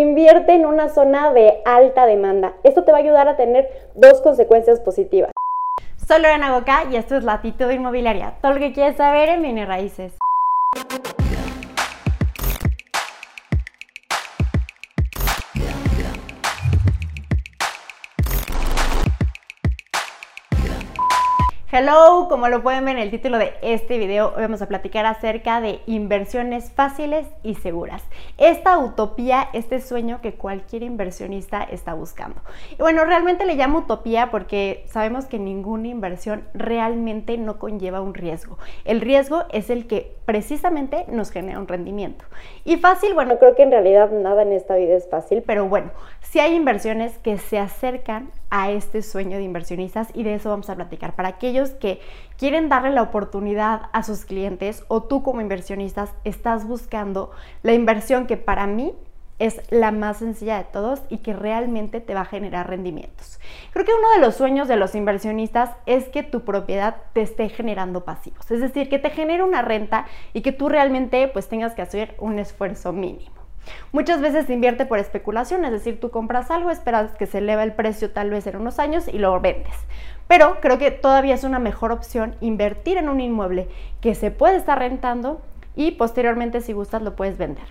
invierte en una zona de alta demanda. Esto te va a ayudar a tener dos consecuencias positivas. Soy Lorena Boca y esto es Latitud Inmobiliaria. Todo lo que quieres saber en bienes raíces. Hello, como lo pueden ver en el título de este video, hoy vamos a platicar acerca de inversiones fáciles y seguras. Esta utopía, este sueño que cualquier inversionista está buscando. Y bueno, realmente le llamo utopía porque sabemos que ninguna inversión realmente no conlleva un riesgo. El riesgo es el que precisamente nos genera un rendimiento. Y fácil, bueno, creo que en realidad nada en esta vida es fácil, pero bueno, si hay inversiones que se acercan a este sueño de inversionistas y de eso vamos a platicar. Para aquellos que quieren darle la oportunidad a sus clientes o tú como inversionistas estás buscando la inversión que para mí es la más sencilla de todos y que realmente te va a generar rendimientos. Creo que uno de los sueños de los inversionistas es que tu propiedad te esté generando pasivos, es decir, que te genere una renta y que tú realmente pues tengas que hacer un esfuerzo mínimo. Muchas veces se invierte por especulación, es decir, tú compras algo, esperas que se eleva el precio tal vez en unos años y lo vendes. Pero creo que todavía es una mejor opción invertir en un inmueble que se puede estar rentando y posteriormente si gustas lo puedes vender.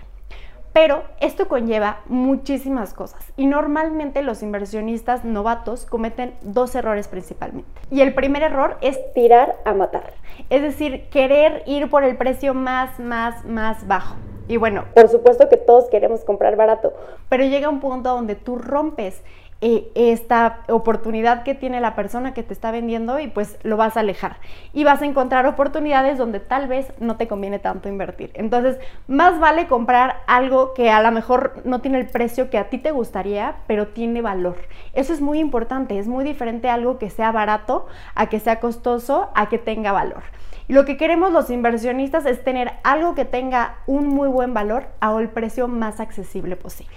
Pero esto conlleva muchísimas cosas y normalmente los inversionistas novatos cometen dos errores principalmente. Y el primer error es tirar a matar, es decir, querer ir por el precio más, más, más bajo. Y bueno, por supuesto que todos queremos comprar barato, pero llega un punto donde tú rompes eh, esta oportunidad que tiene la persona que te está vendiendo y pues lo vas a alejar. Y vas a encontrar oportunidades donde tal vez no te conviene tanto invertir. Entonces, más vale comprar algo que a lo mejor no tiene el precio que a ti te gustaría, pero tiene valor. Eso es muy importante, es muy diferente algo que sea barato a que sea costoso, a que tenga valor. Y lo que queremos los inversionistas es tener algo que tenga un muy buen valor a el precio más accesible posible.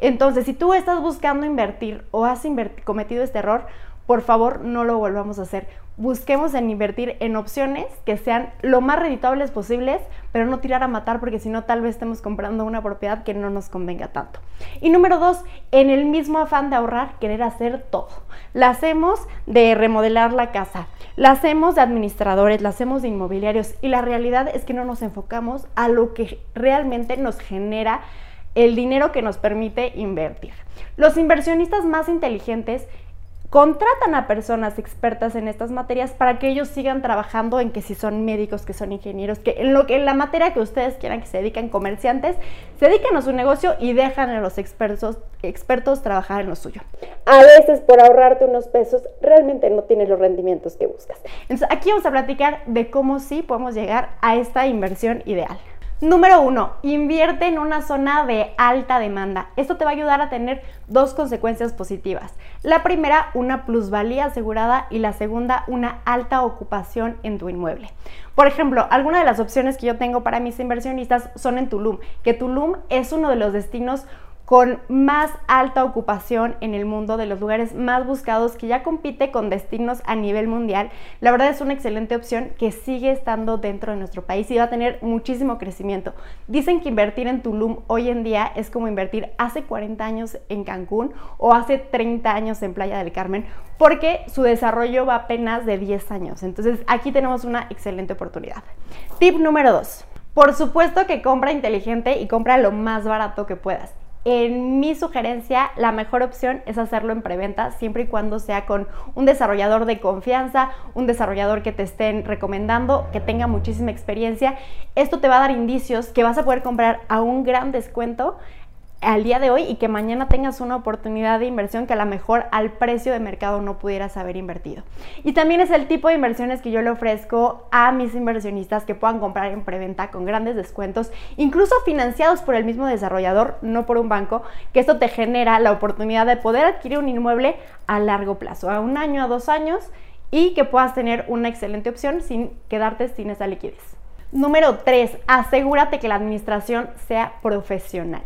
Entonces, si tú estás buscando invertir o has cometido este error, por favor no lo volvamos a hacer. Busquemos en invertir en opciones que sean lo más reditables posibles, pero no tirar a matar porque si no tal vez estemos comprando una propiedad que no nos convenga tanto. Y número dos, en el mismo afán de ahorrar, querer hacer todo. La hacemos de remodelar la casa, la hacemos de administradores, la hacemos de inmobiliarios y la realidad es que no nos enfocamos a lo que realmente nos genera el dinero que nos permite invertir. Los inversionistas más inteligentes contratan a personas expertas en estas materias para que ellos sigan trabajando en que si son médicos, que son ingenieros, que en lo que en la materia que ustedes quieran que se dediquen comerciantes, se dediquen a su negocio y dejan a los expertos, expertos trabajar en lo suyo. A veces por ahorrarte unos pesos realmente no tienes los rendimientos que buscas. Entonces, aquí vamos a platicar de cómo sí podemos llegar a esta inversión ideal. Número uno, invierte en una zona de alta demanda. Esto te va a ayudar a tener dos consecuencias positivas. La primera, una plusvalía asegurada y la segunda, una alta ocupación en tu inmueble. Por ejemplo, algunas de las opciones que yo tengo para mis inversionistas son en Tulum, que Tulum es uno de los destinos con más alta ocupación en el mundo, de los lugares más buscados, que ya compite con destinos a nivel mundial. La verdad es una excelente opción que sigue estando dentro de nuestro país y va a tener muchísimo crecimiento. Dicen que invertir en Tulum hoy en día es como invertir hace 40 años en Cancún o hace 30 años en Playa del Carmen, porque su desarrollo va apenas de 10 años. Entonces aquí tenemos una excelente oportunidad. Tip número 2. Por supuesto que compra inteligente y compra lo más barato que puedas. En mi sugerencia, la mejor opción es hacerlo en preventa, siempre y cuando sea con un desarrollador de confianza, un desarrollador que te estén recomendando, que tenga muchísima experiencia. Esto te va a dar indicios que vas a poder comprar a un gran descuento al día de hoy y que mañana tengas una oportunidad de inversión que a lo mejor al precio de mercado no pudieras haber invertido. Y también es el tipo de inversiones que yo le ofrezco a mis inversionistas que puedan comprar en preventa con grandes descuentos, incluso financiados por el mismo desarrollador, no por un banco, que esto te genera la oportunidad de poder adquirir un inmueble a largo plazo, a un año, a dos años, y que puedas tener una excelente opción sin quedarte sin esa liquidez. Número 3. Asegúrate que la administración sea profesional.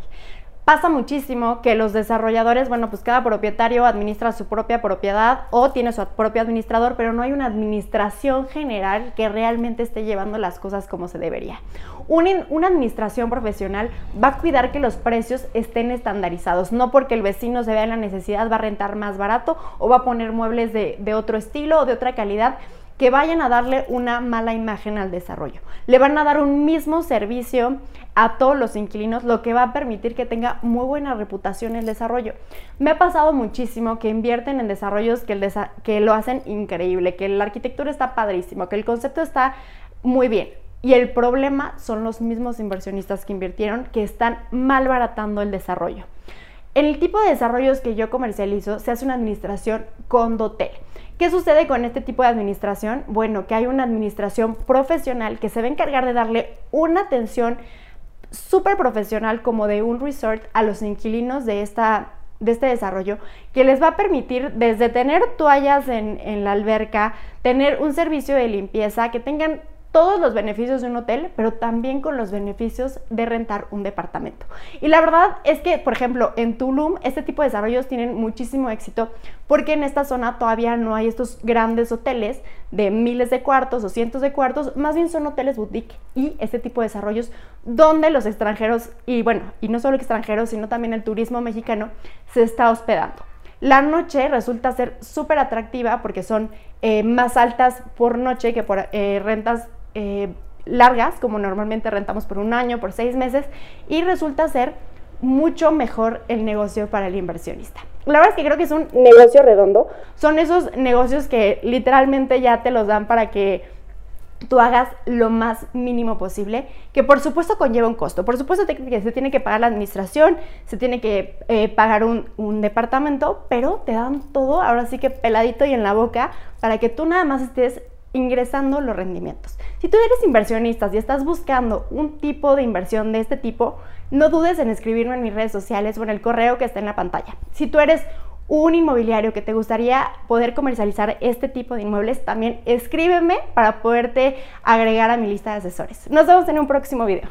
Pasa muchísimo que los desarrolladores, bueno, pues cada propietario administra su propia propiedad o tiene su propio administrador, pero no hay una administración general que realmente esté llevando las cosas como se debería. Una, administración profesional va a cuidar que los precios estén estandarizados, no porque el vecino se vea en la necesidad va a rentar más barato o va a poner muebles de, de otro estilo o de otra calidad, que vayan a darle una mala imagen al desarrollo. Le van a dar un mismo servicio a todos los inquilinos, lo que va a permitir que tenga muy buena reputación el desarrollo. Me ha pasado muchísimo que invierten en desarrollos que, que lo hacen increíble, que la arquitectura está padrísimo, que el concepto está muy bien. Y el problema son los mismos inversionistas que invirtieron que están malbaratando el desarrollo. En el tipo de desarrollos que yo comercializo se hace una administración con dotel. ¿Qué sucede con este tipo de administración? Bueno, que hay una administración profesional que se va a encargar de darle una atención súper profesional como de un resort a los inquilinos de esta de este desarrollo que les va a permitir desde tener toallas en, en, la alberca, tener un servicio de limpieza, que tengan todos los beneficios de un hotel, pero también con los beneficios de rentar un departamento. Y la verdad es que, por ejemplo, en Tulum, este tipo de desarrollos tienen muchísimo éxito porque en esta zona todavía no hay estos grandes hoteles de miles de cuartos o cientos de cuartos, más bien son hoteles boutique y este tipo de desarrollos donde los extranjeros, y bueno, y no solo extranjeros, sino también el turismo mexicano, se está hospedando. La noche resulta ser súper atractiva porque son eh, más altas por noche que por eh, rentas eh, largas, como normalmente rentamos por un año, por seis meses, y resulta ser mucho mejor el negocio para el inversionista. La verdad es que creo que es un negocio redondo. Son esos negocios que literalmente ya te los dan para que tú hagas lo más mínimo posible, que por supuesto conlleva un costo. Por supuesto se tiene que pagar la administración, se tiene que eh, pagar un, departamento, pero te dan todo, ahora sí que peladito y en la boca, para que tú nada más estés ingresando los rendimientos. Si tú eres inversionista y estás buscando un tipo de inversión de este tipo, no dudes en escribirme en mis redes sociales o en el correo que está en la pantalla. Si tú eres un inmobiliario que te gustaría poder comercializar este tipo de inmuebles, también escríbeme para poderte agregar a mi lista de asesores. Nos vemos en un próximo video.